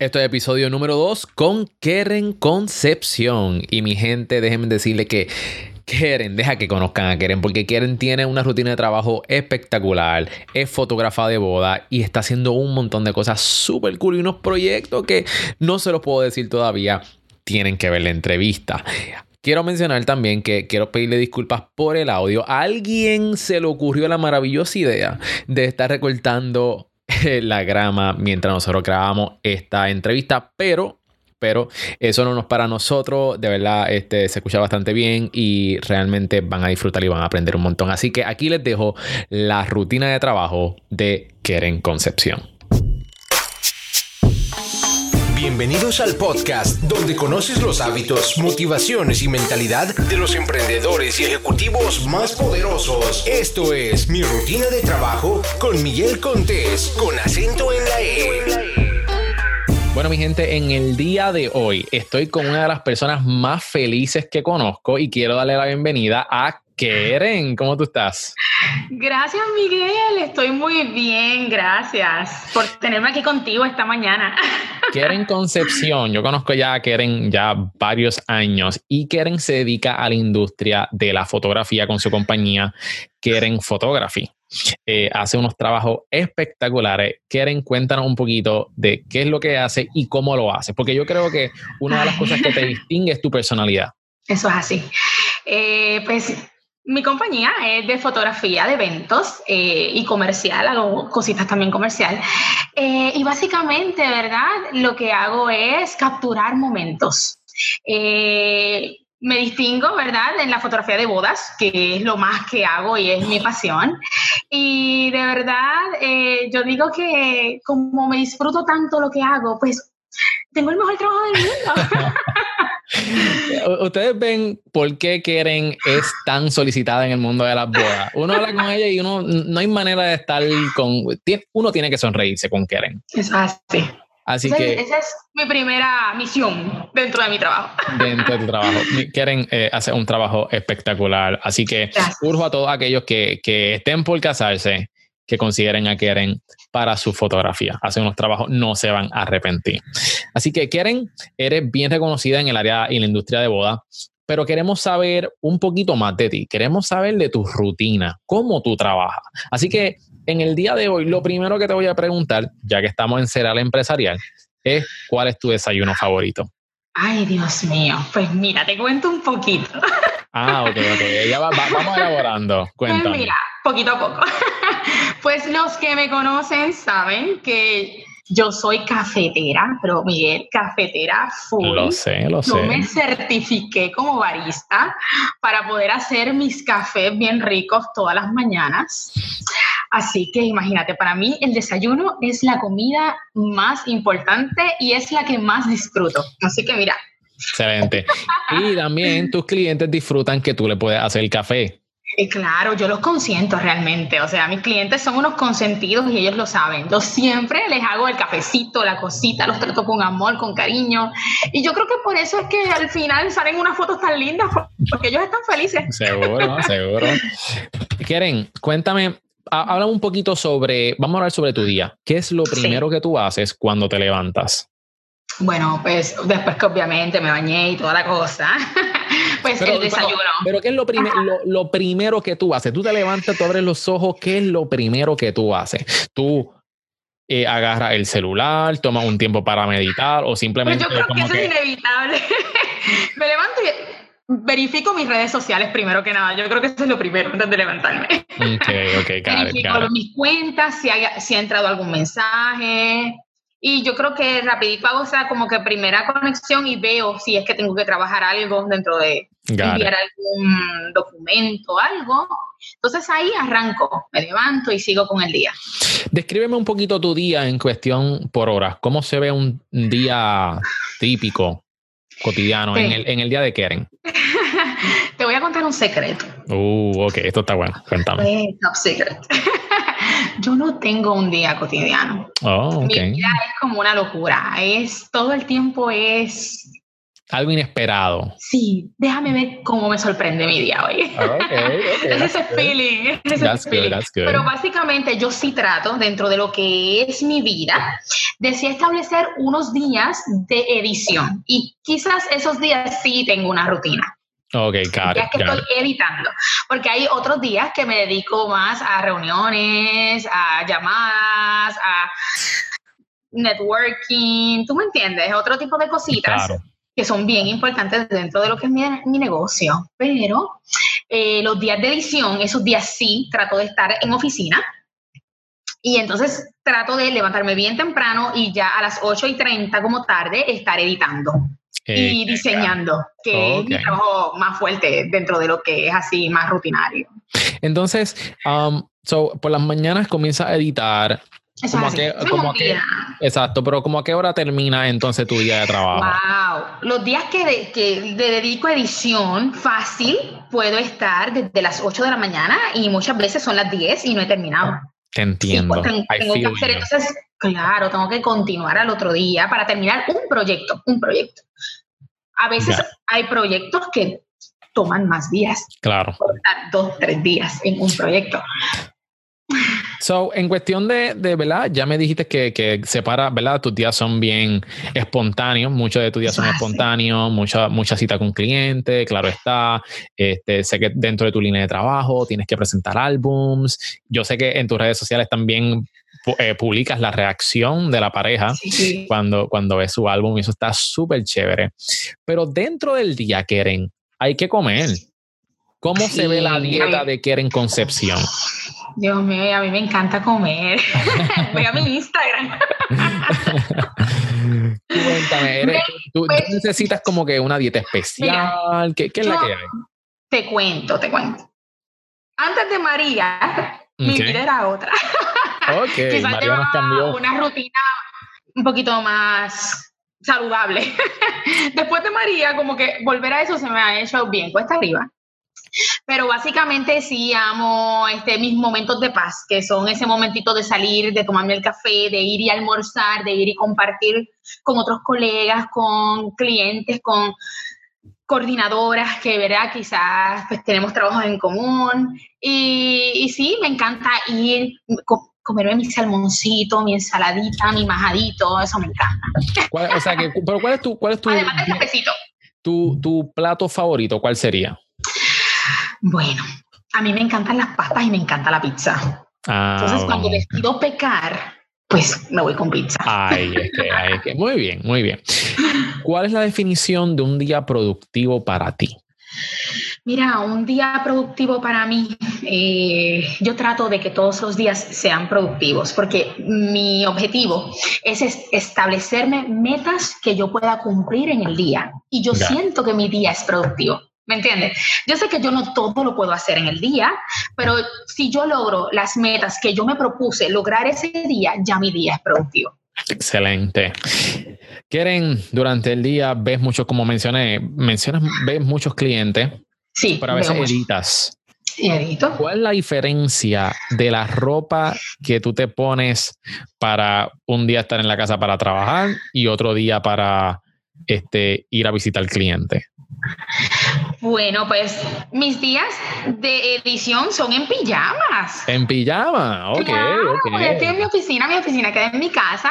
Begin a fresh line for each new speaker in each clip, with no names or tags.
Esto es episodio número 2 con Keren Concepción. Y mi gente, déjenme decirle que Keren, deja que conozcan a Keren, porque Keren tiene una rutina de trabajo espectacular, es fotógrafa de boda y está haciendo un montón de cosas súper cool y unos proyectos que no se los puedo decir todavía, tienen que ver la entrevista. Quiero mencionar también que quiero pedirle disculpas por el audio. A alguien se le ocurrió la maravillosa idea de estar recortando la grama mientras nosotros grabamos esta entrevista, pero pero eso no nos para nosotros, de verdad este, se escucha bastante bien y realmente van a disfrutar y van a aprender un montón. Así que aquí les dejo la rutina de trabajo de Keren Concepción.
Bienvenidos al podcast donde conoces los hábitos, motivaciones y mentalidad de los emprendedores y ejecutivos más poderosos. Esto es Mi Rutina de Trabajo con Miguel Contés, con acento en la E.
Bueno, mi gente, en el día de hoy estoy con una de las personas más felices que conozco y quiero darle la bienvenida a Keren, ¿cómo tú estás?
Gracias, Miguel. Estoy muy bien. Gracias por tenerme aquí contigo esta mañana.
Keren Concepción, yo conozco ya a Keren ya varios años y Keren se dedica a la industria de la fotografía con su compañía Keren Photography. Eh, hace unos trabajos espectaculares. Keren, cuéntanos un poquito de qué es lo que hace y cómo lo hace, porque yo creo que una de las cosas que te distingue es tu personalidad.
Eso es así. Eh, pues mi compañía es de fotografía de eventos eh, y comercial, hago cositas también comercial. Eh, y básicamente, ¿verdad? Lo que hago es capturar momentos. Eh, me distingo, ¿verdad? En la fotografía de bodas, que es lo más que hago y es mi pasión. Y de verdad, yo digo que como me disfruto tanto lo que hago, pues tengo el mejor trabajo del mundo.
Ustedes ven por qué Keren es tan solicitada en el mundo de las bodas. Uno habla con ella y uno no hay manera de estar con. Uno tiene que sonreírse con Keren.
Es así.
Así que.
Esa es mi primera misión dentro de mi trabajo.
Dentro de tu trabajo. Keren eh, hace un trabajo espectacular. Así que urjo a todos aquellos que, que estén por casarse que consideren a Keren para su fotografía. Hace unos trabajos, no se van a arrepentir. Así que Keren, eres bien reconocida en el área y la industria de boda, pero queremos saber un poquito más de ti. Queremos saber de tu rutina, cómo tú trabajas. Así que en el día de hoy, lo primero que te voy a preguntar, ya que estamos en Cereal Empresarial, es cuál es tu desayuno favorito.
Ay, Dios mío. Pues mira, te cuento un poquito.
Ah, ok, ok. Ya vamos elaborando. Pues Cuéntame.
mira, poquito a poco. Pues los que me conocen saben que yo soy cafetera, pero Miguel, cafetera full.
Lo sé, lo sé.
Yo me certifiqué como barista para poder hacer mis cafés bien ricos todas las mañanas. Así que imagínate, para mí el desayuno es la comida más importante y es la que más disfruto. Así que mira.
Excelente. Y también tus clientes disfrutan que tú le puedes hacer el café.
Eh, claro, yo los consiento realmente. O sea, mis clientes son unos consentidos y ellos lo saben. Yo siempre les hago el cafecito, la cosita, los trato con amor, con cariño. Y yo creo que por eso es que al final salen unas fotos tan lindas, porque ellos están felices.
Seguro, seguro. Keren, cuéntame, habla un poquito sobre, vamos a hablar sobre tu día. ¿Qué es lo primero que tú haces cuando te levantas?
Bueno, pues después que obviamente me bañé y toda la cosa, pues el desayuno.
Pero, ¿qué es lo, lo, primero que tú haces? Tú te levantas, tú abres los ojos, ¿qué es lo primero que tú haces? Tú eh, agarras el celular, tomas un tiempo para meditar o simplemente...
Pues yo creo que eso es inevitable. me levanto y verifico mis redes sociales primero que nada. Yo creo que eso es lo primero antes de levantarme.
Ok, ok, claro.
Verifico mis cuentas, si, si ha entrado algún mensaje, y yo creo que rapidito hago, o sea, como que primera conexión y veo si es que tengo que trabajar algo dentro de enviar algún documento, algo. Entonces ahí arranco, me levanto y sigo con el día.
Descríbeme un poquito tu día en cuestión por horas. ¿Cómo se ve un día típico, cotidiano, en, el, en el día de Keren?
Te voy a contar un secreto.
Uh, ok, esto está bueno. Cuéntame.
top secret. Yo no tengo un día cotidiano.
Oh,
Mi vida es como una locura. Es todo el tiempo es
algo inesperado.
Sí, déjame ver cómo me sorprende mi día hoy.
Ah, es
ese feeling, es ese feeling. Pero básicamente yo sí trato dentro de lo que es mi vida de sí establecer unos días de edición y quizás esos días sí tengo una rutina.
Ok, claro.
Días que estoy editando, porque hay otros días que me dedico más a reuniones, a llamadas, a networking, ¿tú me entiendes? Otro tipo de cositas. que son bien importantes dentro de lo que es mi, negocio. Pero eh, los días de edición, esos días sí, trato de estar en oficina. Y entonces trato de levantarme bien temprano y ya a las 8 y 30 como tarde estar editando y diseñando, que es mi trabajo más fuerte dentro de lo que es así más rutinario.
Entonces, um, por las mañanas comienza a editar, exacto, pero como a qué hora termina entonces tu día de trabajo?
Wow, los días que, que dedico a edición fácil, puedo estar desde las 8 de la mañana y muchas veces son las 10 y no he terminado.
Te entiendo.
tengo, que hacer, entonces, claro, tengo que continuar al otro día para terminar un proyecto, un proyecto. A veces hay proyectos que toman más días.
Claro.
Dos, tres días en un proyecto.
So, en cuestión de, de, ¿verdad? Ya me dijiste que, que separa, ¿verdad? Tus días son bien espontáneos, muchos de tus días son espontáneos, mucha, mucha cita con cliente, claro está. Este, sé que dentro de tu línea de trabajo tienes que presentar álbums. Yo sé que en tus redes sociales también eh, publicas la reacción de la pareja cuando, cuando ves su álbum y eso está súper chévere. Pero dentro del día, Keren, hay que comer. ¿Cómo se ve la dieta de Keren Concepción?
Dios mío, a mí me encanta comer. Voy a mi Instagram.
Cuéntame, ¿tú, pues, necesitas como que una dieta especial? ¿Qué, es la que hay?
Te cuento, te cuento. Antes de María, mi vida era otra.
Ok, Quizás María nos cambió.
Una rutina un poquito más saludable. Después de María, como que volver a eso se me ha hecho bien cuesta arriba. Pero básicamente sí amo este, mis momentos de paz, que son ese momentito de salir, de tomarme el café, de ir y almorzar, de ir y compartir con otros colegas, con clientes, con coordinadoras que, ¿verdad? Quizás pues, tenemos trabajos en común. Y, y sí, me encanta ir, comerme mi salmoncito, mi ensaladita, mi majadito, eso me encanta.
o sea, que, pero ¿cuál es tu, cuál es tu,
Además de cafecito.
Tu, tu plato favorito, ¿cuál sería?
Bueno, a mí me encantan las pastas y me encanta la pizza. Ah, Entonces, cuando decido pecar, pues me voy con pizza.
Ay, es que, ay, que. Muy bien, muy bien. ¿Cuál es la definición de un día productivo para ti?
Mira, un día productivo para mí, eh, yo trato de que todos los días sean productivos, porque mi objetivo es establecerme metas que yo pueda cumplir en el día. Y yo siento que mi día es productivo. ¿Me entiendes? Yo sé que yo no todo lo puedo hacer en el día, pero si yo logro las metas que yo me propuse lograr ese día, ya mi día es productivo.
Excelente. Quieren, durante el día ves mucho, como mencioné, mencionas, ves muchos clientes.
Sí.
Pero a veces editas.
edito.
¿Cuál es la diferencia de la ropa que tú te pones para un día estar en la casa para trabajar y otro día para este, ir a visitar al cliente?
Bueno, pues mis días de edición son en pijamas.
En pijama, ok. Claro,
estoy en mi oficina, mi oficina queda en mi casa.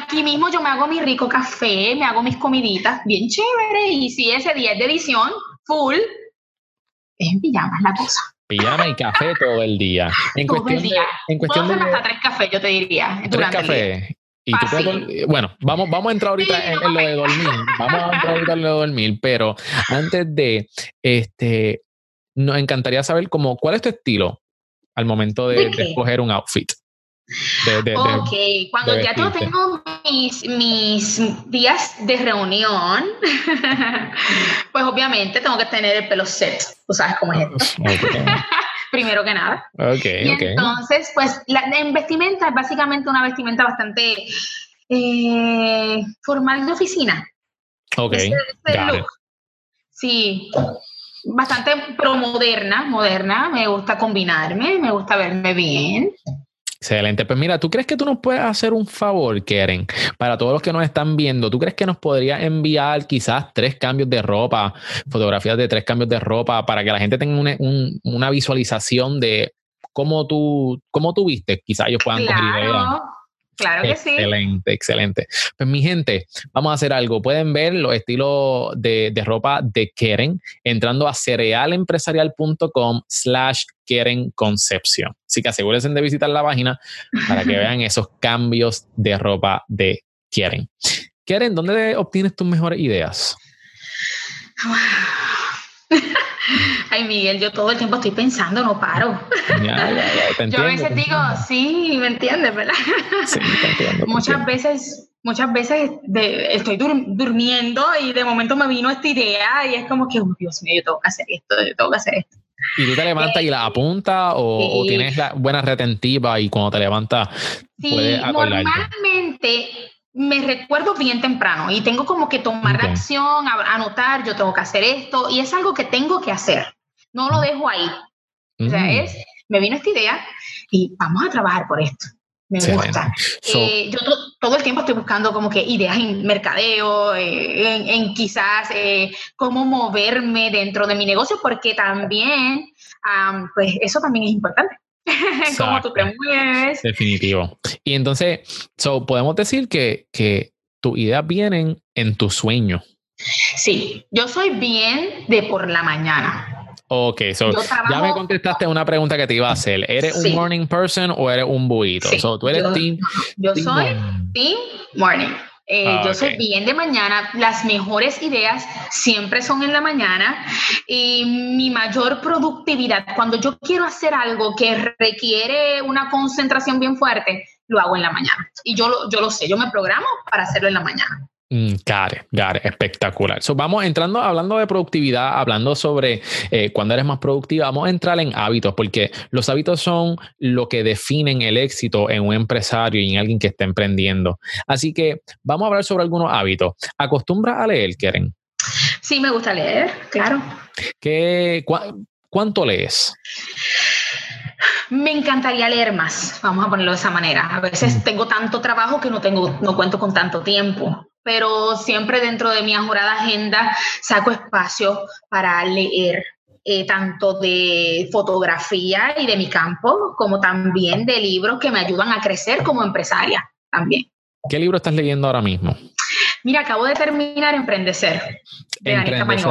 Aquí mismo yo me hago mi rico café, me hago mis comiditas bien chévere. Y si ese día es de edición, full, es en pijamas la cosa.
Pijama y café todo el día. En
todo cuestión el día. De, en cuestión de, hasta tres cafés, yo te diría.
Tres cafés. Y bueno, vamos, vamos a entrar ahorita en, lo de dormir. Vamos a entrar ahorita en lo de dormir, pero antes de, este, nos encantaría saber como, cuál es tu estilo al momento de, escoger un outfit.
ok, cuando ya yo tengo mis, mis días de reunión, pues obviamente tengo que tener el pelo set. Tú sabes cómo es esto. Primero que nada.
Ok,
y Entonces, pues la, vestimenta es básicamente una vestimenta bastante eh, formal de oficina.
Ok.
Sí, bastante pro moderna, moderna. Me gusta combinarme, me gusta verme bien.
Excelente. Pues mira, ¿tú crees que tú nos puedes hacer un favor, Keren? Para todos los que nos están viendo, ¿tú crees que nos podría enviar quizás tres cambios de ropa, fotografías de tres cambios de ropa, para que la gente tenga una, una visualización de cómo tú, cómo tú viste? Quizás ellos puedan
claro. Claro que
sí. Excelente, excelente. Pues mi gente, vamos a hacer algo. Pueden ver los estilos de, ropa de Keren entrando a cerealempresarial.com slash Keren Concepción. Así que asegúrense de visitar la página para que vean esos cambios de ropa de Keren. Keren, ¿dónde obtienes tus mejores ideas?
Ay, Miguel, yo todo el tiempo estoy pensando, no paro. yo a veces digo, sí, me entiendes, ¿verdad? Sí, te entiendo, muchas veces, muchas veces estoy durmiendo y de momento me vino esta idea y es como que, Dios mío, yo tengo que hacer esto, yo tengo que hacer esto.
¿Y tú te levantas y la apuntas o, tienes la buena retentiva y cuando te levantas
sí, Normalmente me recuerdo bien temprano y tengo como que tomar acción, anotar, yo tengo que hacer esto y es algo que tengo que hacer. No lo dejo ahí. O sea, mm. es, me vino esta idea y vamos a trabajar por esto. Me gusta. Eh, yo todo el tiempo estoy buscando como que ideas en mercadeo, eh, en, quizás eh, cómo moverme dentro de mi negocio, porque también, pues eso también es importante. cómo tú te mueves.
Definitivo. Y entonces, so, podemos decir que, que tus ideas vienen en tu sueño.
Sí, yo soy bien de por la mañana.
Ok, so ya me contestaste una pregunta que te iba a hacer. ¿Eres un morning person o eres un buito? tú eres
yo,
team.
Yo soy team morning. Eh, ah, yo soy bien de mañana. Las mejores ideas siempre son en la mañana. Y mi mayor productividad, cuando yo quiero hacer algo que requiere una concentración bien fuerte, lo hago en la mañana. Y yo yo lo sé, yo me programo para hacerlo en la mañana.
Mm, got espectacular. So, vamos entrando, hablando de productividad, hablando sobre eh, cuando eres más productiva, vamos a entrar en hábitos, porque los hábitos son lo que definen el éxito en un empresario y en alguien que está emprendiendo. Así que vamos a hablar sobre algunos hábitos. ¿Acostumbras a leer, Keren?
Sí, me gusta leer, claro.
¿Qué, ¿Cuánto lees?
Me encantaría leer más, vamos a ponerlo de esa manera. A veces mm. tengo tanto trabajo que no tengo, no cuento con tanto tiempo pero siempre dentro de mi ajurada agenda saco espacio para leer. Eh, tanto de fotografía y de mi campo, como también de libros que me ayudan a crecer como empresaria también.
¿Qué libro estás leyendo ahora mismo?
Mira, acabo de terminar Emprendecer, de Emprendecer.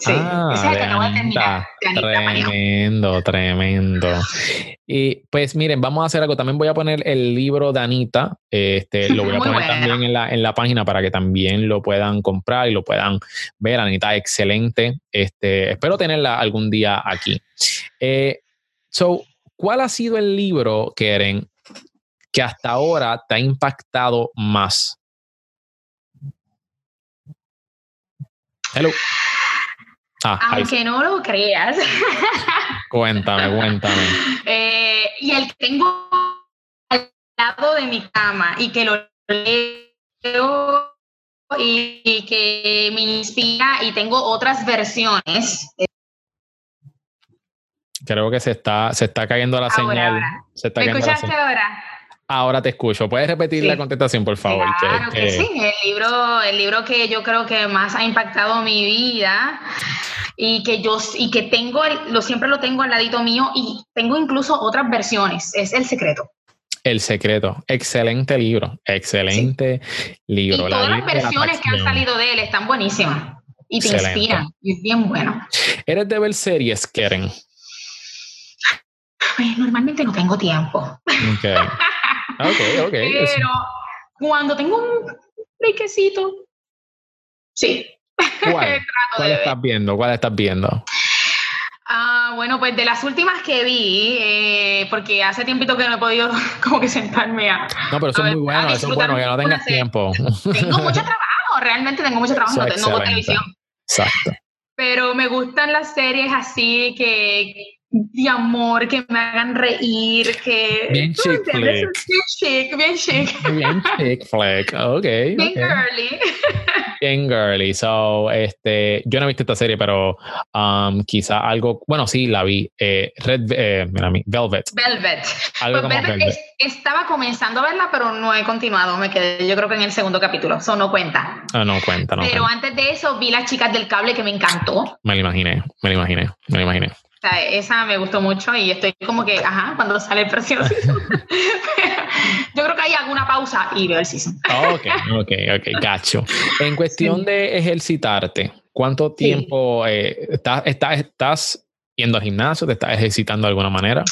Sí, ah, ese es el que acabo de terminar. tremendo, tremendo. Y pues miren, vamos a hacer algo. También voy a poner el libro de Anita. Este, lo voy a poner también en la, en la página para que también lo puedan comprar y lo puedan ver. Anita, excelente. Este, espero tenerla algún día aquí. Eh, so, ¿cuál ha sido el libro, Keren, que hasta ahora te ha impactado más?
Hello. Ah, Aunque no lo creas.
Cuéntame, cuéntame.
Eh, y el que tengo al lado de mi cama y que lo leo y, que me inspira y tengo otras versiones.
Creo que se está, se está cayendo la señal.
¿Me escuchaste ahora?
Ahora te escucho. ¿Puedes repetir la contestación, por favor?
Claro que, sí. El libro, el libro que yo creo que más ha impactado mi vida y que yo y que tengo, lo siempre lo tengo al ladito mío y tengo incluso otras versiones. Es El Secreto.
El Secreto. Excelente libro. Excelente libro.
Y todas las versiones que han salido de él están buenísimas y te inspiran. Y es bien bueno.
¿Eres de ver series, Keren?
Pues, normalmente no tengo tiempo.
Ok. Ok, ok.
Pero cuando tengo un brequecito, sí.
¿Cuál, ¿Cuál estás viendo? ¿Cuál estás viendo?
Ah, bueno, pues de las últimas que vi, eh, porque hace tiempito que no he podido como que sentarme a...
No, pero son muy buenos, eso es bueno, que no tengas tiempo.
Tengo mucho trabajo, realmente tengo mucho trabajo, no tengo televisión.
Exacto.
Pero me gustan las series así que, de amor, que me hagan reír, que...
Bien chic flick.
Bien chic, bien chic.
Bien chic flick, ok.
Bien girly.
bien girly. So, este, yo no he visto esta serie, pero um, quizá algo, bueno, sí, la vi. Eh, Red, eh, mira, Velvet.
Velvet. Algo pues Velvet, estaba comenzando a verla, pero no he continuado. Me quedé, yo creo que en el segundo capítulo. Eso no cuenta.
Ah, no cuenta, no
Pero antes de eso vi las chicas del cable que me encantó.
Me lo imaginé, me lo imaginé, me lo imaginé.
Sea, esa me gustó mucho y estoy como que, ajá, cuando sale el próximo Yo creo que hay alguna pausa y veo el season.
ok, ok, ok, gacho. En cuestión de ejercitarte, ¿cuánto tiempo eh, estás, estás, estás yendo al gimnasio? ¿Te estás ejercitando de alguna manera?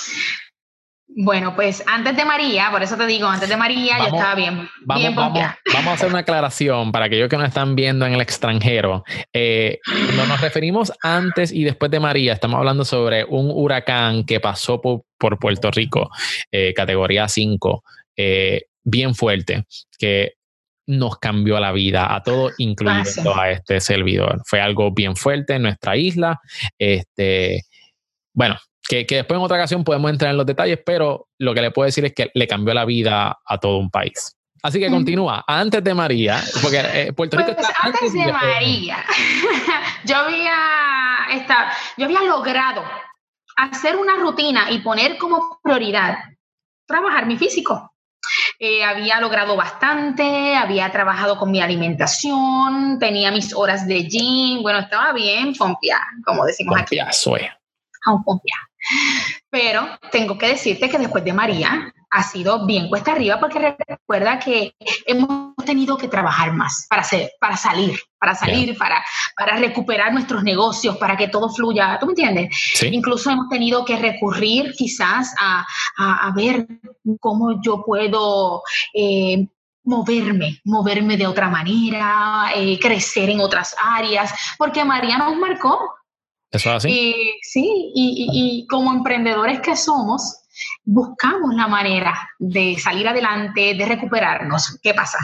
Bueno, pues antes de María, por eso te digo, antes de María yo estaba bien,
vamos,
bien
vamos, vamos, a hacer una aclaración para aquellos que nos están viendo en el extranjero. Eh, cuando nos referimos antes y después de María, estamos hablando sobre un huracán que pasó por, Puerto Rico, eh, categoría 5, eh, bien fuerte, que nos cambió la vida a todos, incluyendo a este servidor. Fue algo bien fuerte en nuestra isla. Este, bueno, que, después en otra ocasión podemos entrar en los detalles, pero lo que le puedo decir es que le cambió la vida a todo un país. Así que continúa. Antes de María, porque eh, Puerto Rico
pues antes, de, María, yo había yo había logrado hacer una rutina y poner como prioridad trabajar mi físico. Eh, había logrado bastante, había trabajado con mi alimentación, tenía mis horas de gym, bueno, estaba bien pompeada, como decimos aquí.
Soy.
Aún pero tengo que decirte que después de María ha sido bien cuesta arriba porque recuerda que hemos tenido que trabajar más para, hacer, para salir, para salir, para, para recuperar nuestros negocios, para que todo fluya. ¿Tú me entiendes? Incluso hemos tenido que recurrir quizás a, a, ver cómo yo puedo... Eh, moverme, moverme de otra manera, eh, crecer en otras áreas, porque María nos marcó,
¿Eso así?
Y, sí, y, como emprendedores que somos, buscamos la manera de salir adelante, de recuperarnos. ¿Qué pasa?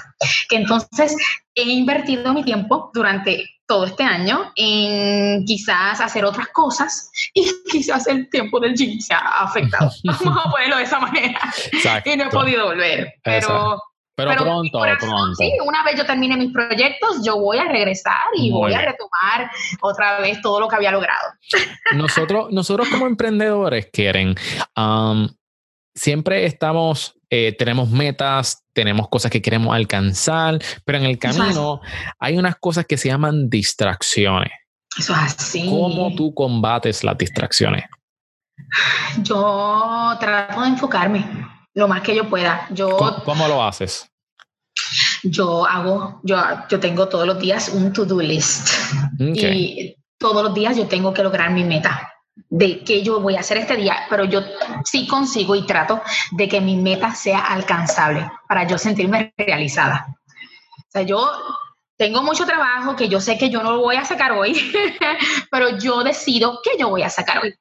Que entonces he invertido mi tiempo durante todo este año en quizás hacer otras cosas y quizás el tiempo del gym se ha afectado. Vamos a ponerlo de esa manera. Y no he podido volver. Pero
pero, pronto, pronto.
Sí, una vez yo termine mis proyectos, yo voy a regresar y voy a retomar otra vez todo lo que había logrado.
Nosotros, nosotros como emprendedores, quieren, um, siempre estamos, eh, tenemos metas, tenemos cosas que queremos alcanzar, pero en el camino hay unas cosas que se llaman distracciones.
Eso es así.
¿Cómo tú combates las distracciones?
Yo trato de enfocarme lo más que yo pueda. Yo,
¿Cómo, lo haces?
Yo hago, yo, yo tengo todos los días un to-do list y todos los días yo tengo que lograr mi meta de qué yo voy a hacer este día, pero yo sí consigo y trato de que mi meta sea alcanzable para yo sentirme realizada. O sea, yo tengo mucho trabajo que yo sé que yo no lo voy a sacar hoy, pero yo decido que yo voy a sacar hoy.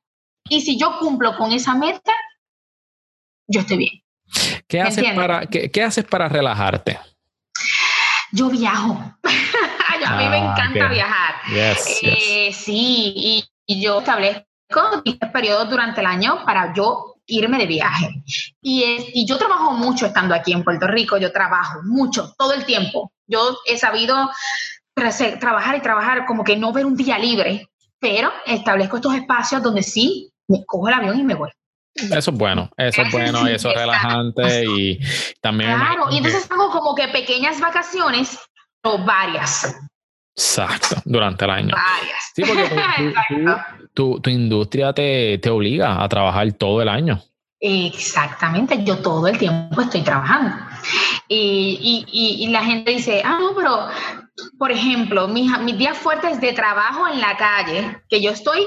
Y si yo cumplo con esa meta, yo estoy bien.
¿Qué haces, para, qué, haces para relajarte?
Yo viajo. a mí me ah, encanta viajar. Eh, sí, y, yo establezco periodos durante el año para yo irme de viaje. Y, y yo trabajo mucho estando aquí en Puerto Rico, yo trabajo mucho, todo el tiempo. Yo he sabido trabajar y trabajar como que no ver un día libre, pero establezco estos espacios donde sí me cojo el avión y me voy.
Eso es bueno, eso es bueno y eso es relajante y también...
Claro, y entonces hago como que pequeñas vacaciones o varias.
Exacto, durante el año. Varias. Sí, porque tu, industria te, te, obliga a trabajar todo el año.
Exactamente, yo todo el tiempo estoy trabajando. Y, y, y, la gente dice, ah, no, pero, por ejemplo, mis, mis días fuertes de trabajo en la calle, que yo estoy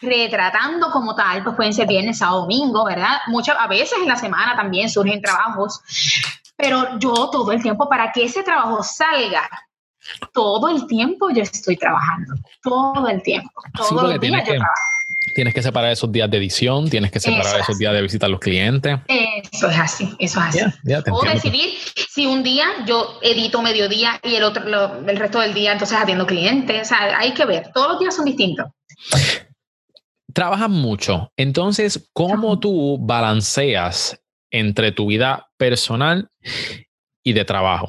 retratando como tal, pues pueden ser viernes, sábado, domingo, ¿verdad? Muchas, a veces en la semana también surgen trabajos, pero yo todo el tiempo, para que ese trabajo salga, todo el tiempo yo estoy trabajando, todo el tiempo, todos los días yo trabajo.
Tienes que separar esos días de edición, tienes que separar esos días de visitar a los clientes.
Eso es así, eso es así. o decidir si un día yo edito mediodía y el otro, el resto del día entonces atiendo clientes. O sea, hay que ver, todos los días son distintos
trabajas mucho. Entonces, ¿cómo tú balanceas entre tu vida personal y de trabajo?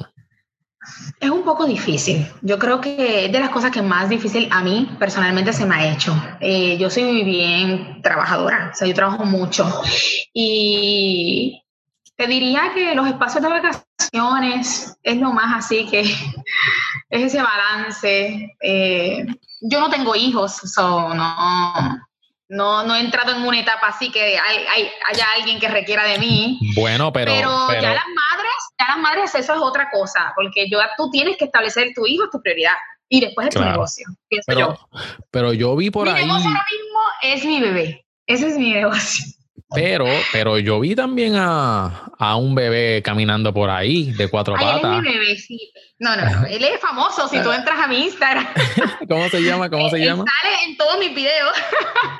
Es un poco difícil. Yo creo que es de las cosas que más difícil a mí personalmente se me ha hecho. Eh, yo soy bien trabajadora, o sea, yo trabajo mucho. Y te diría que los espacios de vacaciones es lo más así que es ese balance. Eh, yo no tengo hijos, so no, no, no he entrado en una etapa así que hay, haya alguien que requiera de mí.
Bueno, pero,
pero, ya las madres, ya las madres, eso es otra cosa, porque yo, tú tienes que establecer tu hijo tu prioridad y después es tu negocio.
Pero yo. pero yo vi por ahí.
Mi negocio ahora mismo es mi bebé. Ese es mi negocio.
Pero, pero yo vi también a, a, un bebé caminando por ahí de cuatro
Ay,
patas.
Él es mi bebé, sí. No, no, no. Él es famoso. Si tú entras a mi Instagram.
¿Cómo se llama? ¿Cómo se llama?
Sale en todos mis videos.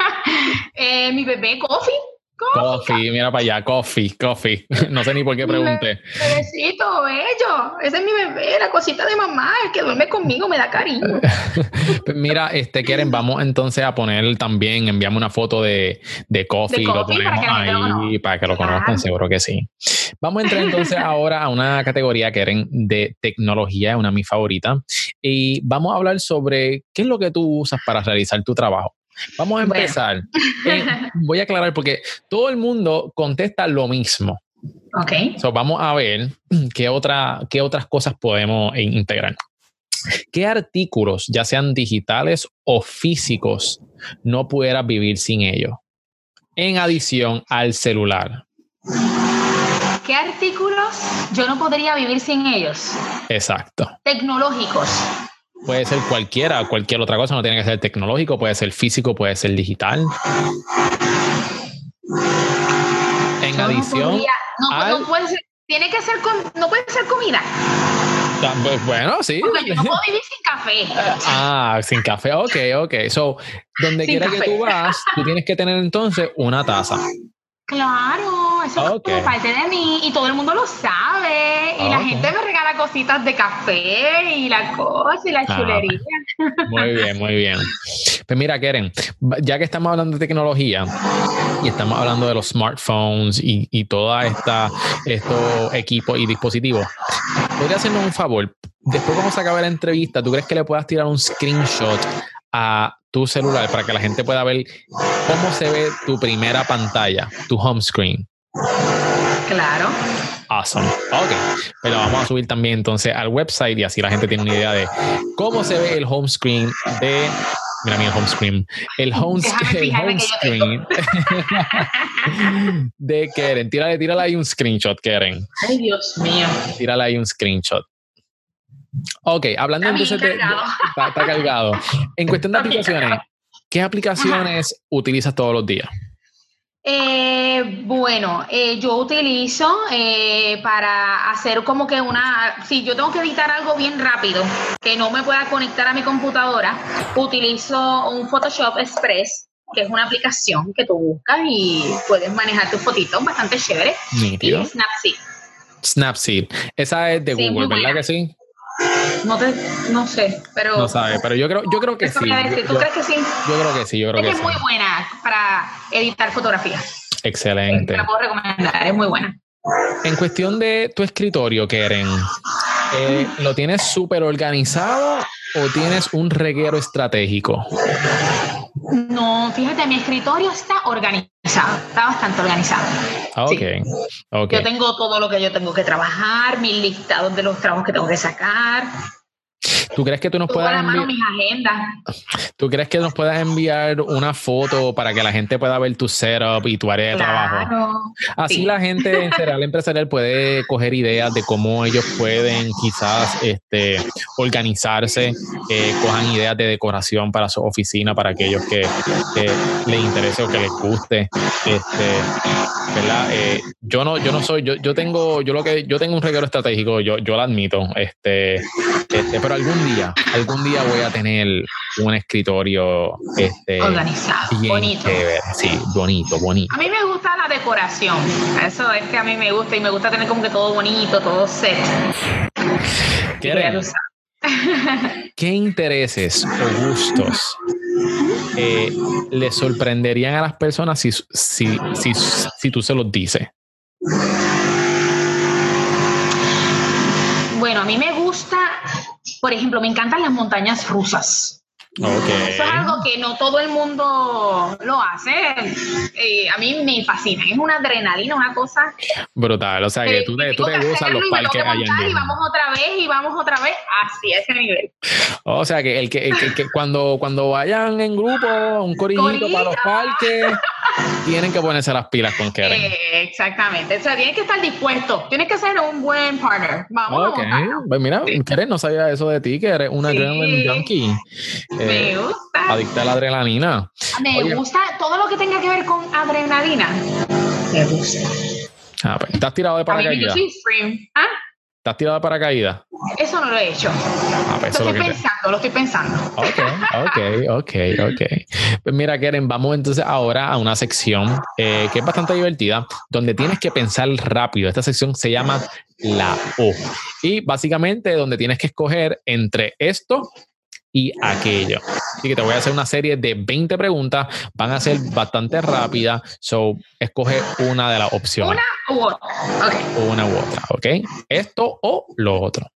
eh, mi bebé Coffee.
Coffee, mira para allá, coffee, coffee. No sé ni por qué pregunté.
Bebecito, bello. Ese es mi bebé, la cosita de mamá, el que duerme conmigo, me da cariño.
mira, este, quieren, vamos entonces a poner también, enviamos una foto de, de coffee,
de
lo
coffee
ponemos
para que
ahí para que lo conozcan,
Claro.
seguro que sí. Vamos a entrar entonces ahora a una categoría eran de tecnología, una de mis favoritas, y vamos a hablar sobre qué es lo que tú usas para realizar tu trabajo. Vamos a
Bueno.
empezar. Eh, voy a aclarar porque todo el mundo contesta lo mismo.
Ok.
So, vamos a ver qué, otra, qué otras cosas podemos integrar. ¿Qué artículos, ya sean digitales o físicos, no pudieras vivir sin ellos? En adición al celular.
¿Qué artículos yo no podría vivir sin ellos?
Exacto.
Tecnológicos.
Puede ser cualquiera, cualquier otra cosa, no tiene que ser tecnológico, puede ser físico, puede ser digital. En
no
adición,
no,
al-
no puede ser, tiene que ser, com- no puede ser comida.
bueno, sí.
Porque yo no puedo vivir sin café.
Ah, sin café, ok, ok. So, donde
Sin
quiera que tú vas, tú tienes que tener entonces una taza.
Claro, eso es como parte de mí y todo el mundo lo sabe. Y la gente me regala cositas de café y la cosa y la
Ah.
chulería.
Muy bien, muy bien. Pues mira, Keren, ya que estamos hablando de tecnología y estamos hablando de los smartphones y, y toda esta estos equipos y dispositivos, ¿podría hacernos un favor? Después cuando se acabe la entrevista, ¿tú crees que le puedas tirar un screenshot a tu celular para que la gente pueda ver cómo se ve tu primera pantalla, tu home screen?
Claro.
Awesome. Ok. Pero vamos a subir también entonces al website y así la gente tiene una idea de cómo se ve el home screen de. Mira mi home screen. El home, el home screen de Keren. Tírale, tírale ahí un screenshot, Keren.
Ay, Dios mío.
Tírale ahí un screenshot. Ok, hablando
Está
entonces de. está, está cargado. En cuestión de
Está
aplicaciones, ¿qué aplicaciones utilizas todos los días?
Eh, bueno, eh, yo utilizo eh, para hacer como que una, si yo tengo que editar algo bien rápido, que no me pueda conectar a mi computadora, utilizo un Photoshop Express, que es una aplicación que tú buscas y puedes manejar tus fotitos bastante chévere. Y
Nítido.
Snapseed.
Snapseed. Esa es de
Sí,
Google, ¿verdad que sí?
No te, no sé, pero
No sabe, pero yo creo, yo creo que sí.
decir. ¿Tú
yo-
crees que sí?
Yo creo que sí, yo creo
Es
que sí.
es muy buena para editar fotografías. Te
Excelente.
la puedo recomendar, es muy buena.
En cuestión de tu escritorio, Keren, eh, ¿lo tienes súper organizado o tienes un reguero estratégico?
No, fíjate, mi escritorio está organizado, está bastante organizado.
Ah, Ok,
Sí.
ok.
Yo tengo todo lo que yo tengo que trabajar, mis listados de los trabajos que tengo que sacar,
¿Tú crees que tú nos puedas enviar,
mis agendas.
tú crees que nos puedas enviar una foto para que la gente pueda ver tu setup y tu área de trabajo? Así
Sí.
la gente en Cereal Empresarial puede coger ideas de cómo ellos pueden quizás este, organizarse, eh, cojan ideas de decoración para su oficina, para aquellos que, que les interese o que les guste. Este, ¿verdad? Eh, yo no, yo no soy, yo, yo tengo, yo lo que, yo tengo un reguero estratégico, yo, yo lo admito, este, este, pero algún día, algún día voy a tener un escritorio este,
Organizado, bonito.
chévere. sí, bonito, bonito.
A mí me gusta la decoración. Eso es que a mí me gusta y me gusta tener como que todo bonito, todo set. Sabes.
¿Qué intereses o gustos eh, le sorprenderían a las personas si, si, si, si tú se los dices?
Bueno, a mí me gusta por ejemplo, me encantan las montañas rusas. Eso es algo que no todo el mundo lo hace. Eh, a mí me fascina. Es una adrenalina, una cosa.
Brutal. O sea, que tú te, tú te gozas los parques allá
en Y vamos otra vez y vamos otra vez. Así, a ese nivel.
O sea, que el que, que, cuando, cuando vayan en grupo, un corillito para los parques, tienen que ponerse las pilas con Keren.
Eh, exactamente. O sea, tienes que estar dispuesto. Tienes que ser un buen partner. Vamos. Ok.
Pues mira, Keren, no sabía eso de ti, que eres una sí. junkie.
Me eh, gusta.
Adicta a la adrenalina.
Me gusta todo lo que tenga que ver con adrenalina. Me gusta.
Ah, pues, ¿Estás tirado de paracaídas? ¿Ah? ¿Estás tirado de paracaídas?
Eso no lo he hecho. Ah, pues lo estoy pensando, lo estoy pensando.
Ok, ok, ok, ok. Pues mira, Keren, vamos entonces ahora a una sección eh, que es bastante divertida, donde tienes que pensar rápido. Esta sección se llama la O. Y básicamente donde tienes que escoger entre esto y aquello. Así que te voy a hacer una serie de 20 preguntas, van a ser bastante rápidas, so escoge una de las opciones.
Una u otra.
Una u otra, ¿ok? Esto o lo otro.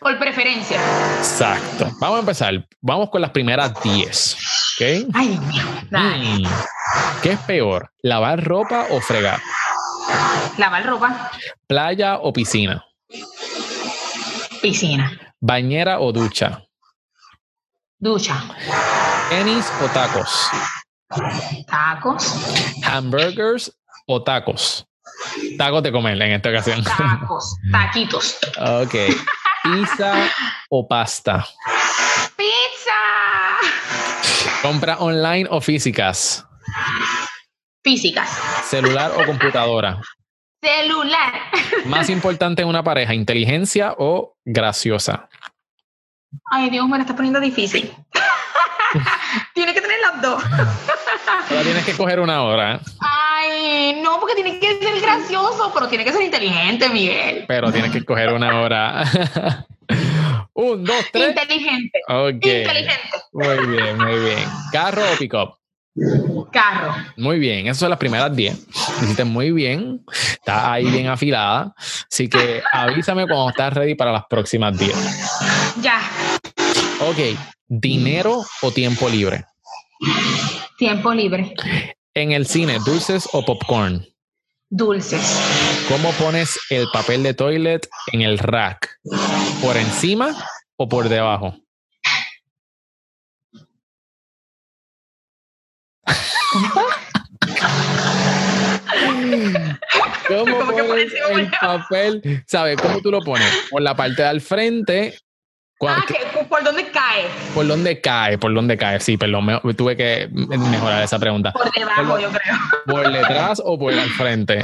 Por preferencia.
Exacto. Vamos a empezar. Vamos con las primeras 10. ¿Ok?
Ay. Mm.
¿Qué es peor? ¿Lavar ropa o fregar?
Lavar ropa.
¿Playa o piscina?
Piscina.
¿Bañera o ducha?
Ducha.
¿Tenis o tacos?
Tacos.
¿Hamburgers o tacos? Tacos de comer en esta ocasión.
Tacos, taquitos.
ok. ¿Pizza o pasta?
¡Pizza!
¿Compra online o físicas?
Físicas.
¿Celular o computadora?
Celular.
¿Más importante en una pareja, inteligencia o graciosa?
Ay, Dios, me lo está poniendo difícil. Tiene que tener las dos.
Ahora tienes que coger una hora.
Ay, no, porque tiene que ser gracioso, pero tiene que ser inteligente, Miguel.
Pero tienes que coger una hora. Un, dos, tres.
Inteligente.
Ok.
Inteligente.
Muy bien, muy bien. ¿Carro o pick-up?
Carro.
Muy bien, esas son las primeras 10. Hiciste muy bien, está ahí bien afilada. Así que avísame cuando estás ready para las próximas 10.
Ya.
Ok, ¿dinero o tiempo libre?
Tiempo libre.
En el cine, ¿dulces o popcorn?
Dulces.
¿Cómo pones el papel de toilet en el rack? ¿Por encima o por debajo? ¿Cómo pones el papel? ¿Sabes cómo tú lo pones? Por la parte del frente.
Ah, ¿Por dónde cae?
¿Por dónde cae? ¿Por dónde cae? Sí, perdón, me, tuve que mejorar esa pregunta.
Por debajo, yo creo.
¿Por detrás o por el frente?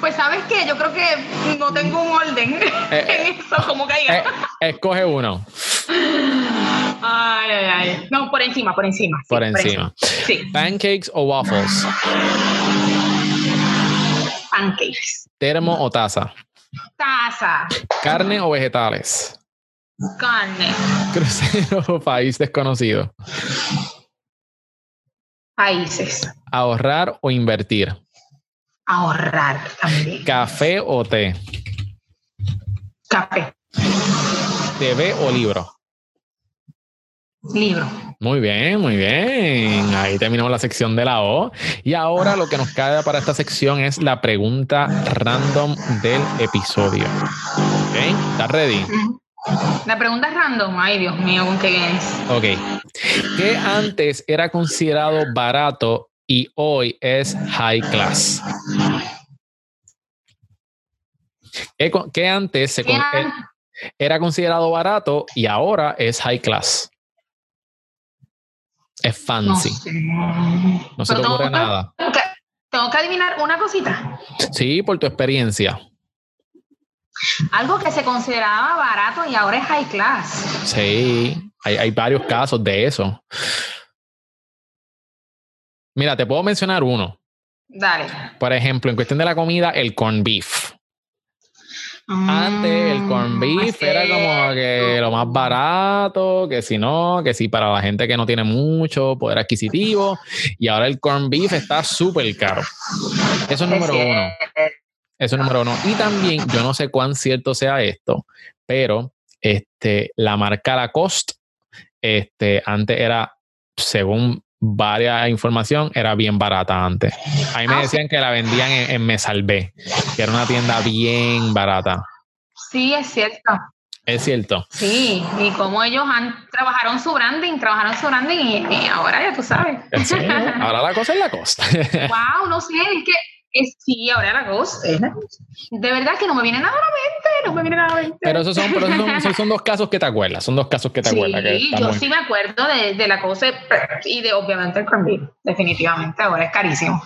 Pues, ¿sabes qué? Yo creo que no tengo un orden eh, en eso, como caiga.
Eh, escoge uno.
Ay, ay, ay. No, por encima, por encima.
por, encima. Sí. ¿Pancakes o waffles?
Pancakes.
¿Termo o taza?
Taza.
¿Carne o vegetales?
Carne.
¿Crucero o país desconocido?
Países.
¿Ahorrar o invertir?
Ahorrar también.
¿Café o té?
Café.
¿TV o libro?
Libro.
Muy bien, muy bien. Ahí terminamos la sección de la O. Y ahora lo que nos queda para esta sección es la pregunta random del episodio. ¿Ok? ¿Estás ready?
La pregunta es random. Ay, Dios mío, ¿con qué vienes?
Ok. ¿Qué antes era considerado barato y hoy es high class? ¿Qué, antes se era considerado barato y ahora es high class? Es fancy. No, se te ocurre nada.
Tengo que, adivinar una cosita.
Sí, por tu experiencia.
Algo que se consideraba barato y ahora es high class.
Sí, hay, hay varios casos de eso. Mira, te puedo mencionar uno.
Dale.
Por ejemplo, en cuestión de la comida, el corn beef. Antes el corn mm, beef era como que lo más barato, que si no, que si para la gente que no tiene mucho poder adquisitivo. Y ahora el corn beef está súper caro. Eso es número uno. Eso es número uno. Y también, yo no sé cuán cierto sea esto, pero Este, la marca Lacoste, este, antes era, según varias información, era bien barata antes. A mí me
Ah,
decían que la vendían en, en Me Salvé, que era una tienda bien barata.
Sí, es cierto.
Es cierto.
Sí, y como ellos han trabajaron su branding, trabajaron su branding y, y ahora ya tú sabes.
Sí, ahora la cosa es la costa.
wow, no sé, es que es, sí, ahora la cosa. De verdad que no me viene nada a la mente, no me viene nada a la mente.
Pero esos son, pero esos son, esos son dos casos que te acuerdas, son dos casos que te acuerdas. que
Sí, yo
muy-
sí me acuerdo de, de la cosa y de obviamente el beef, definitivamente, ahora es carísimo.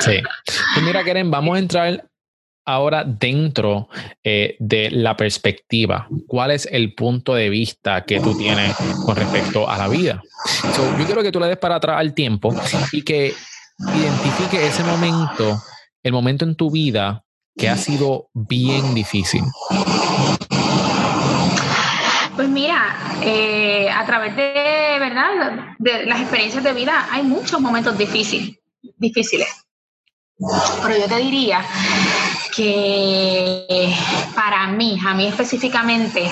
Sí. Pues mira, Keren, vamos a entrar ahora dentro eh, de la perspectiva. ¿Cuál es el punto de vista que tú tienes con respecto a la vida? So, yo quiero que tú le des para atrás al tiempo y que identifique ese momento, el momento en tu vida que ha sido bien difícil.
Pues mira, eh, a través de, ¿verdad? de las experiencias de vida hay muchos momentos difíciles, difíciles. Pero yo te diría que para mí, a mí específicamente,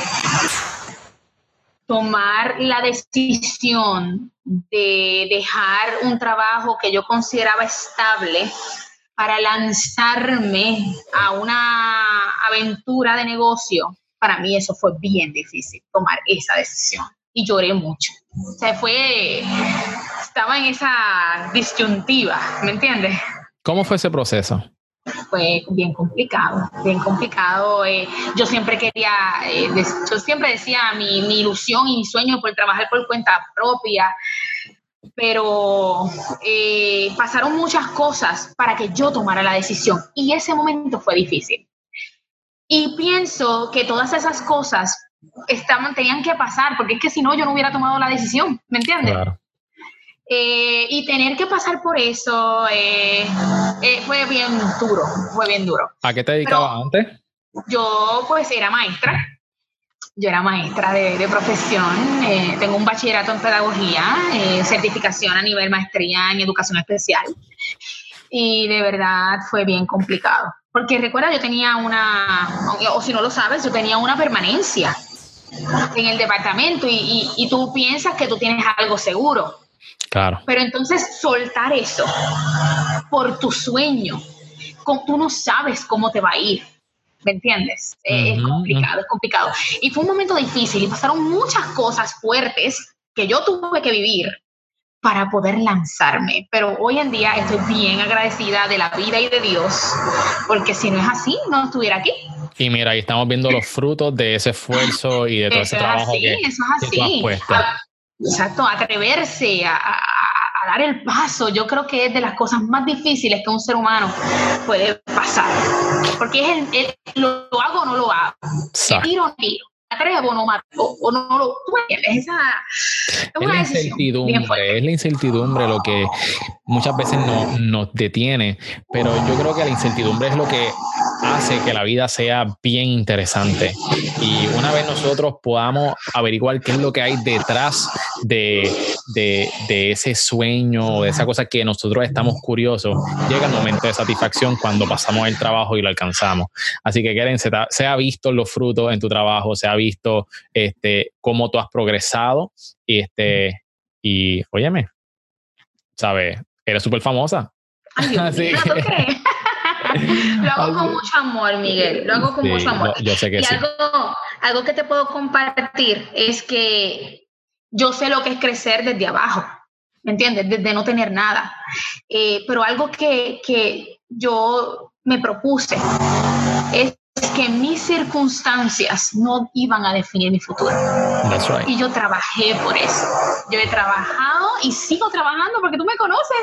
tomar la decisión de dejar un trabajo que yo consideraba estable para lanzarme a una aventura de negocio, para mí eso fue bien difícil, tomar esa decisión. Y lloré mucho. O sea, fue, estaba en esa disyuntiva, ¿me entiendes?
¿Cómo fue ese proceso?
fue bien complicado, bien complicado. eh, yo siempre quería, eh, yo siempre decía mi, mi ilusión y mi sueño por trabajar por cuenta propia, pero eh, pasaron muchas cosas para que yo tomara la decisión y ese momento fue difícil. Y pienso que todas esas cosas estaban, tenían que pasar, porque es que si no yo no hubiera tomado la decisión, ¿me entiendes?
Claro.
Eh, y tener que pasar por eso eh, fue bien duro, fue bien duro.
¿A qué te dedicabas antes?
Yo pues era maestra, yo era maestra de, de profesión, eh, tengo un bachillerato en pedagogía, eh, certificación a nivel maestría en educación especial y de verdad fue bien complicado. Porque recuerda, yo tenía una, o si no lo sabes, yo tenía una permanencia en el departamento y, y- y tú piensas que tú tienes algo seguro.
Claro.
Pero entonces soltar eso por tu sueño, con- tú no sabes cómo te va a ir, ¿me entiendes? Eh, Es
Ujú,
complicado, es complicado. Y fue un momento difícil y pasaron muchas cosas fuertes que yo tuve que vivir para poder lanzarme. Pero hoy en día estoy bien agradecida de la vida y de Dios, porque si no es así, no estuviera aquí.
Y mira, ahí estamos viendo los frutos de ese esfuerzo y de todo ese
Eso es
trabajo
así,
que,
eso es
que tú has
así.
puesto.
A- Exacto, atreverse a, a- a dar el paso, yo creo que es de las cosas más difíciles que un ser humano puede pasar. Porque es el, el- lo, lo hago o no lo hago, me tiro o no tiro, me atrevo no me atrevo, o no, lo tú me entiendes, esa es
Es
una
la
bien fuerte.
incertidumbre, es la incertidumbre lo que muchas veces no- nos detiene, pero yo creo que la incertidumbre es lo que hace que la vida sea bien interesante. Y una vez nosotros podamos averiguar qué es lo que hay detrás de, de- de ese sueño o de esa cosa que nosotros estamos curiosos, llega el momento de satisfacción cuando pasamos el trabajo y lo alcanzamos. Así que, Keren, se, ha visto los frutos en tu trabajo, se ha visto este, cómo tú has progresado y este, y óyeme, ¿sabes? Eres súper famosa. Así
¿tú
que-?
lo hago con mucho amor, Miguel, lo hago con
Sí,
mucho amor.
yo, yo sé que
Y
sí.
algo, algo que te puedo compartir es que yo sé lo que es crecer desde abajo, ¿me entiendes? Desde no tener nada. Eh, pero algo que, que yo me propuse es que mis circunstancias no iban a definir mi futuro.
That's right.
Y yo trabajé por eso. Yo he trabajado y sigo trabajando porque tú me conoces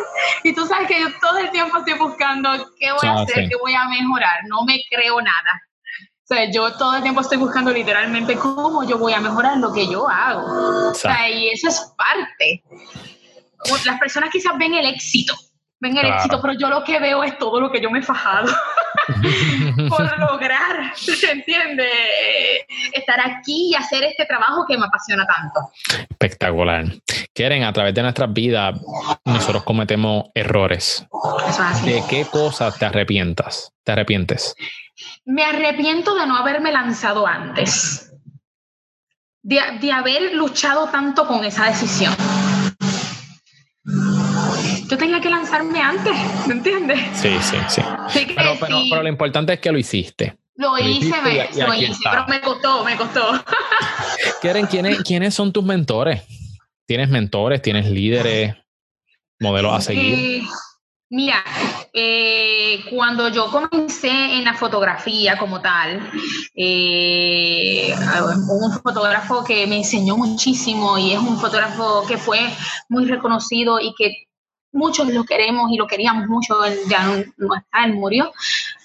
y tú sabes que yo todo el tiempo estoy buscando qué voy a
Ah,
hacer, qué voy a mejorar. No me creo nada. O sea, yo todo el tiempo estoy buscando literalmente cómo yo voy a mejorar lo que yo hago. O sea, y eso es parte. Las personas quizás ven el éxito, ven el
Claro.
éxito, pero yo lo que veo es todo lo que yo me he fajado por lograr, ¿se entiende? Estar aquí y hacer este trabajo que me apasiona tanto.
Espectacular. Quieren, a través de nuestras vidas, nosotros cometemos errores.
Eso es así.
¿De qué cosas te arrepientas? ¿Te arrepientes?
Me arrepiento de no haberme lanzado antes. de, haber luchado tanto con esa decisión. Yo tenía que lanzarme antes, ¿me entiendes?
Sí, sí, sí. pero, pero, lo importante es que lo hiciste.
Lo, hice, lo hice, pero me costó, me costó.
Keren, ¿quiénes, ¿quiénes son tus mentores? ¿Tienes mentores? ¿Tienes líderes? ¿Modelos a seguir?
Eh, Mira, eh, cuando yo comencé en la fotografía como tal, eh, un fotógrafo que me enseñó muchísimo y es un fotógrafo que fue muy reconocido y que muchos lo queremos y lo queríamos mucho, ya no, no está, él murió,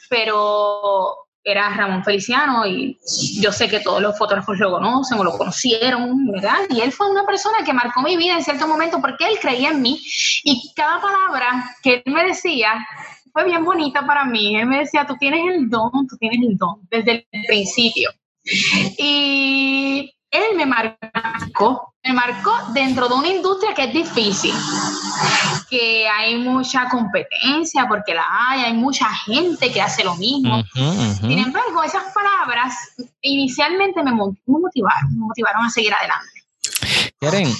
pero era Ramón Feliciano y yo sé que todos los fotógrafos lo conocen o lo conocieron, ¿verdad? Y él fue una persona que marcó mi vida en cierto momento porque él creía en mí y cada palabra que él me decía fue bien bonita para mí. Él me decía, tú tienes el don, tú tienes el don desde el principio. Y él me marcó, me marcó dentro de una industria que es difícil, que hay mucha competencia, porque la hay, hay mucha gente que hace lo mismo. Sin embargo, esas palabras inicialmente me motivaron, me motivaron a seguir adelante.
Karen,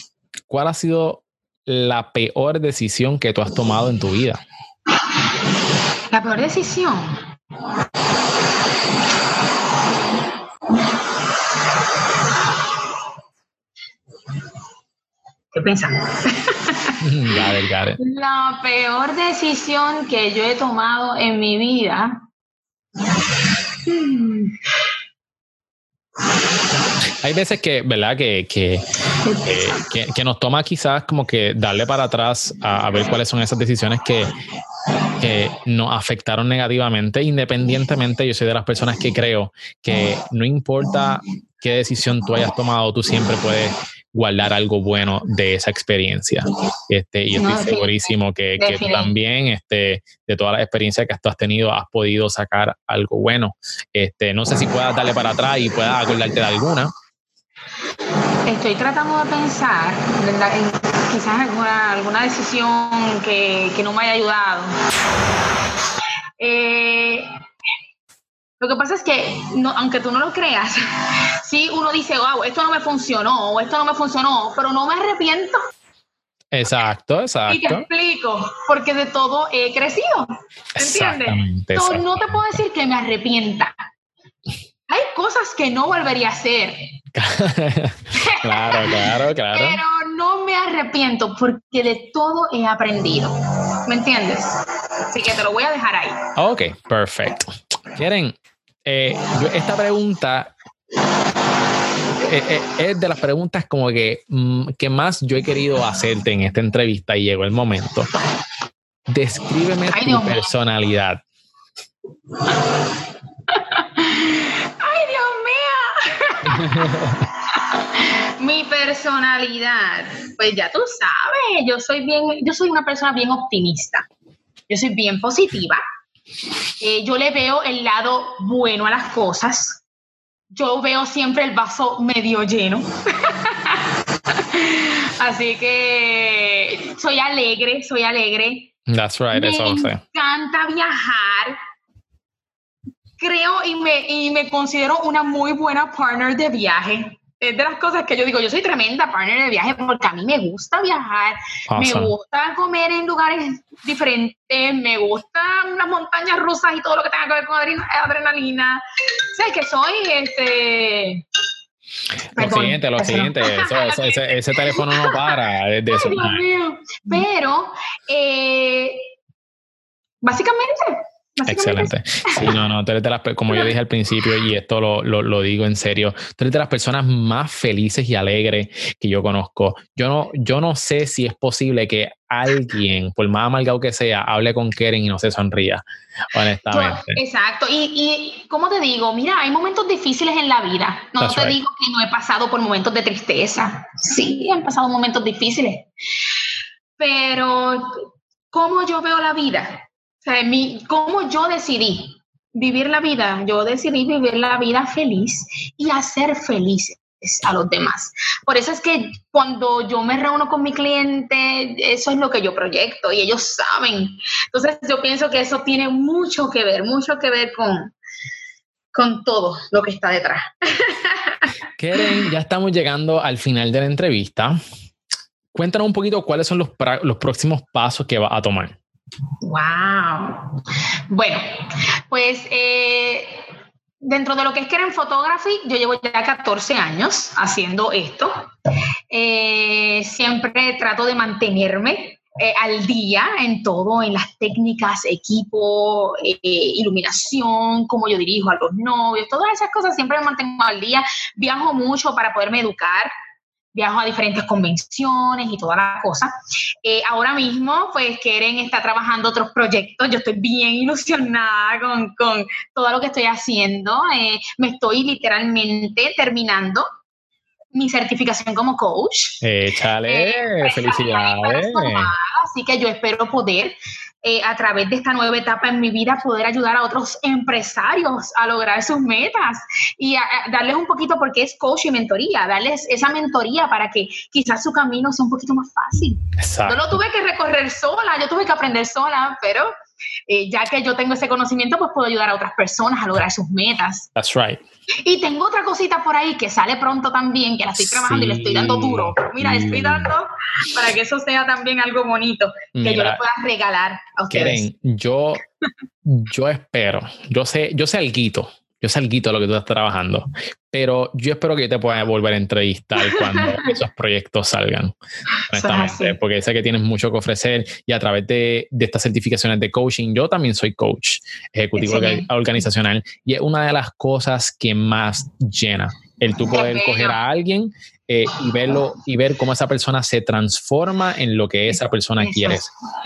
¿cuál ha sido la peor decisión que tú has tomado en tu vida?
La peor decisión. ¿Qué pensamos? La peor decisión que yo he tomado en mi vida.
Hay veces que, ¿verdad? Que, que, que, nos toma quizás como que darle para atrás a, ver cuáles son esas decisiones que, que nos afectaron negativamente. Independientemente, yo soy de las personas que creo que no importa qué decisión tú hayas tomado, tú siempre puedes guardar algo bueno de esa experiencia. Este, y estoy segurísimo que, que, tú también, este, de todas las experiencias que tú has tenido, has podido sacar algo bueno. Este, no sé si puedas darle para atrás y puedas acordarte de alguna.
Estoy tratando de pensar en, quizás alguna, alguna decisión que, que no me haya ayudado. Eh, lo que pasa es que, no, aunque tú no lo creas, sí uno dice, wow, esto no me funcionó, o esto no me funcionó, pero no me arrepiento.
Exacto, exacto.
Y te explico, porque de todo he crecido. ¿Entiendes? No, no te puedo decir que me arrepienta. Hay cosas que no volvería a hacer.
claro, claro, claro.
Pero no me arrepiento porque de todo he aprendido. ¿Me entiendes? Así que te lo voy a dejar ahí.
Ok, perfecto. Quieren, eh, esta pregunta eh, eh, es de las preguntas como que, mm, que más yo he querido hacerte en esta entrevista y llegó el momento. Descríbeme tu personalidad.
¡Ay, Dios mío! Mi personalidad, pues ya tú sabes, yo soy bien, yo soy una persona bien optimista. Yo soy bien positiva eh, yo le veo el lado bueno a las cosas. Yo veo siempre el vaso medio lleno. Así que soy alegre, soy alegre.
That's right, me
encanta viajar. Creo y me, y me considero una muy buena partner de viaje es de las cosas que yo digo, yo soy tremenda partner de viaje porque a mí me gusta viajar, me gusta comer en lugares diferentes, me gustan las montañas rusas y todo lo que tenga que ver con adrenalina. sé que soy este...
lo siguiente, lo siguiente, ese, teléfono no para desde eso.
Pero, eh, básicamente,
Excelente. Sí, no, no, tú eres de las, como yo dije al principio, y esto lo, lo, digo en serio, tú eres de las personas más felices y alegres que yo conozco. Yo no, yo no sé si es posible que alguien, por más amargado que sea, hable con Keren y no se sonría, honestamente.
exacto. Y, y, como te digo, mira, hay momentos difíciles en la vida. No te digo que no he pasado por momentos de tristeza. Sí, han pasado momentos difíciles. Pero, ¿cómo yo veo la vida? Sea, mi, cómo yo decidí vivir la vida, yo decidí vivir la vida feliz y hacer felices a los demás. Por eso es que cuando yo me reúno con mi cliente, eso es lo que yo proyecto y ellos saben. Entonces yo pienso que eso tiene mucho que ver, mucho que ver con, con todo lo que está detrás.
Keren, ya estamos llegando al final de la entrevista. Cuéntanos un poquito cuáles son los, los próximos pasos que va a tomar.
Wow. Bueno, pues eh, dentro de lo que es Keren Photography, yo llevo ya 14 años haciendo esto. Eh, siempre trato de mantenerme eh, al día en todo, en las técnicas, equipo, iluminación, cómo yo dirijo a los novios, todas esas cosas siempre me mantengo al día. Viajo mucho para poderme educar, viajo a diferentes convenciones y toda la cosa. Eh, ahora mismo, pues Keren está trabajando otros proyectos. Yo estoy bien ilusionada con, con todo lo que estoy haciendo. me estoy literalmente terminando mi certificación como coach.
Échale, eh, felicidades.
Así que yo espero poder, eh, a través de esta nueva etapa en mi vida, poder ayudar a otros empresarios a lograr sus metas y darles un poquito, porque es coach y mentoría, darles esa mentoría para que quizás su camino sea un poquito más fácil. Exacto. Yo lo tuve que recorrer sola, yo tuve que aprender sola, pero eh, ya que yo tengo ese conocimiento, pues puedo ayudar a otras personas a lograr sus metas.
That's right.
Y tengo otra cosita por ahí que sale pronto también, que la estoy trabajando y le estoy dando duro. Mira, le estoy dando para que eso sea también algo bonito, que yo le pueda regalar a ustedes.
yo, yo espero, yo sé, yo sé guito yo sé algo lo que tú estás trabajando, pero yo espero que te pueda volver a entrevistar cuando esos proyectos salgan, honestamente, porque sé que tienes mucho que ofrecer y a través de, de estas certificaciones de coaching, yo también soy coach ejecutivo organizacional y es una de las cosas que más llena el tú poder coger a alguien eh, y verlo y ver cómo esa persona se transforma en lo que esa persona quiere.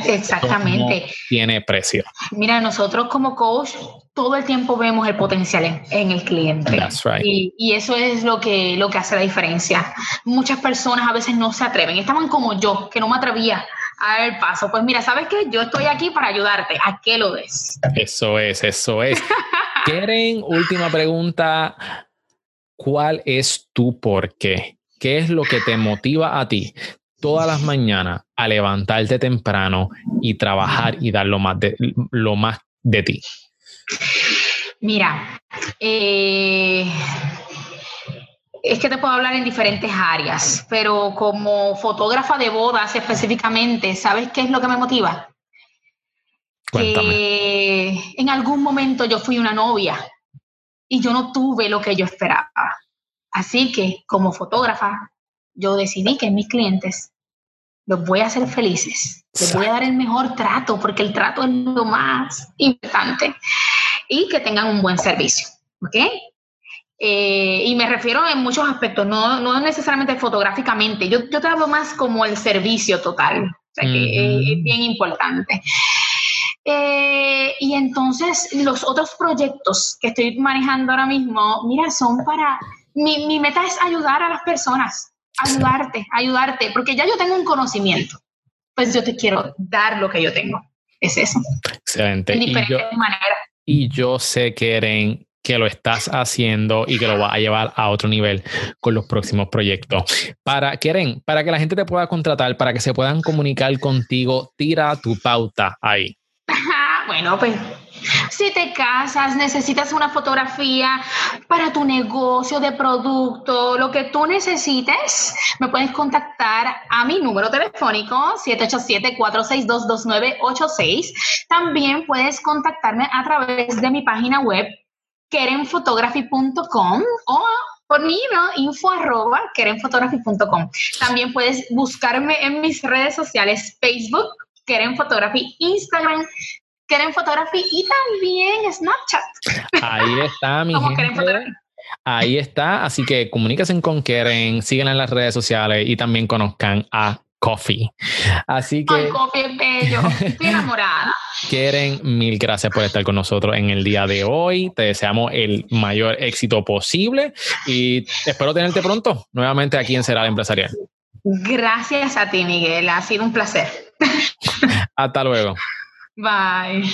Exactamente.
tiene precio.
Mira, nosotros como coach todo el tiempo vemos el potencial en, el cliente. y, y, eso es lo que, lo que hace la diferencia. Muchas personas a veces no se atreven. Estaban como yo, que no me atrevía a dar el paso. Pues mira, ¿sabes qué? Yo estoy aquí para ayudarte. ¿A qué lo ves?
Eso es, eso es. ¿Quieren última pregunta? ¿Cuál es tu por qué? ¿Qué es lo que te motiva a ti todas las mañanas a levantarte temprano y trabajar y dar lo más de, lo más de ti?
Mira, eh, es que te puedo hablar en diferentes áreas, pero como fotógrafa de bodas específicamente, ¿sabes qué es lo que me motiva? Que en algún momento yo fui una novia y yo no tuve lo que yo esperaba. Así que como fotógrafa, yo decidí que mis clientes los voy a hacer felices, les voy a dar el mejor trato, porque el trato es lo más importante, y que tengan un buen servicio. ¿Ok? Eh, y me refiero en muchos aspectos, no, no necesariamente fotográficamente, yo, yo te hablo más como el servicio total, o sea que es bien importante. Eh, y entonces los otros proyectos que estoy manejando ahora mismo, mira, son para mi, mi meta es ayudar a las personas, ayudarte, ayudarte, porque ya yo tengo un conocimiento, pues yo te quiero dar lo que yo tengo. Es eso.
Excelente. y yo, Y yo sé, Keren, que lo estás haciendo y que lo vas a llevar a otro nivel con los próximos proyectos. Para, Keren, para que la gente te pueda contratar, para que se puedan comunicar contigo, tira tu pauta ahí.
bueno, pues si te casas, necesitas una fotografía para tu negocio de producto, lo que tú necesites, me puedes contactar a mi número telefónico 787-462-2986. También puedes contactarme a través de mi página web kerenphotography.com o por mi email info arroba kerenphotography.com. También puedes buscarme en mis redes sociales Facebook, Keren Photography, Instagram, Keren Photography y también Snapchat.
Ahí está, mi gente. Ahí está, así que comuníquense con Keren, síguenla en las redes sociales y también conozcan a Coffee. Así que.
Ay, Coffee es bello. Estoy enamorada.
Keren, mil gracias por estar con nosotros en el día de hoy. Te deseamos el mayor éxito posible y espero tenerte pronto nuevamente aquí en Será Empresarial.
Gracias a ti, Miguel. Ha sido un placer.
Hasta luego.
Bye.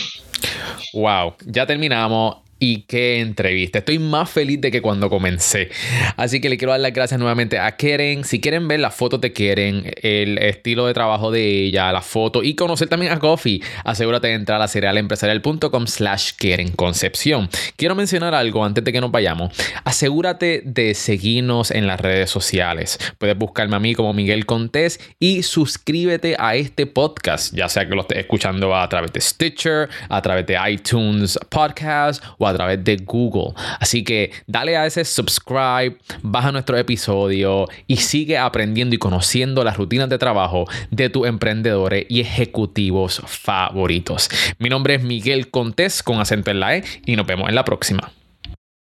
Wow, ya terminamos y qué entrevista. Estoy más feliz de que cuando comencé. Así que le quiero dar las gracias nuevamente a Keren. Si quieren ver las fotos de Keren, el estilo de trabajo de ella, la foto y conocer también a Coffee, asegúrate de entrar a cerealempresarial.com slash Keren Concepción. Quiero mencionar algo antes de que nos vayamos. Asegúrate de seguirnos en las redes sociales. Puedes buscarme a mí como Miguel Contés y suscríbete a este podcast, ya sea que lo estés escuchando a través de Stitcher, a través de iTunes Podcast a través de Google. Así que dale a ese subscribe, baja nuestro episodio y sigue aprendiendo y conociendo las rutinas de trabajo de tus emprendedores y ejecutivos favoritos. Mi nombre es Miguel Contés con acento en la E y nos vemos en la próxima.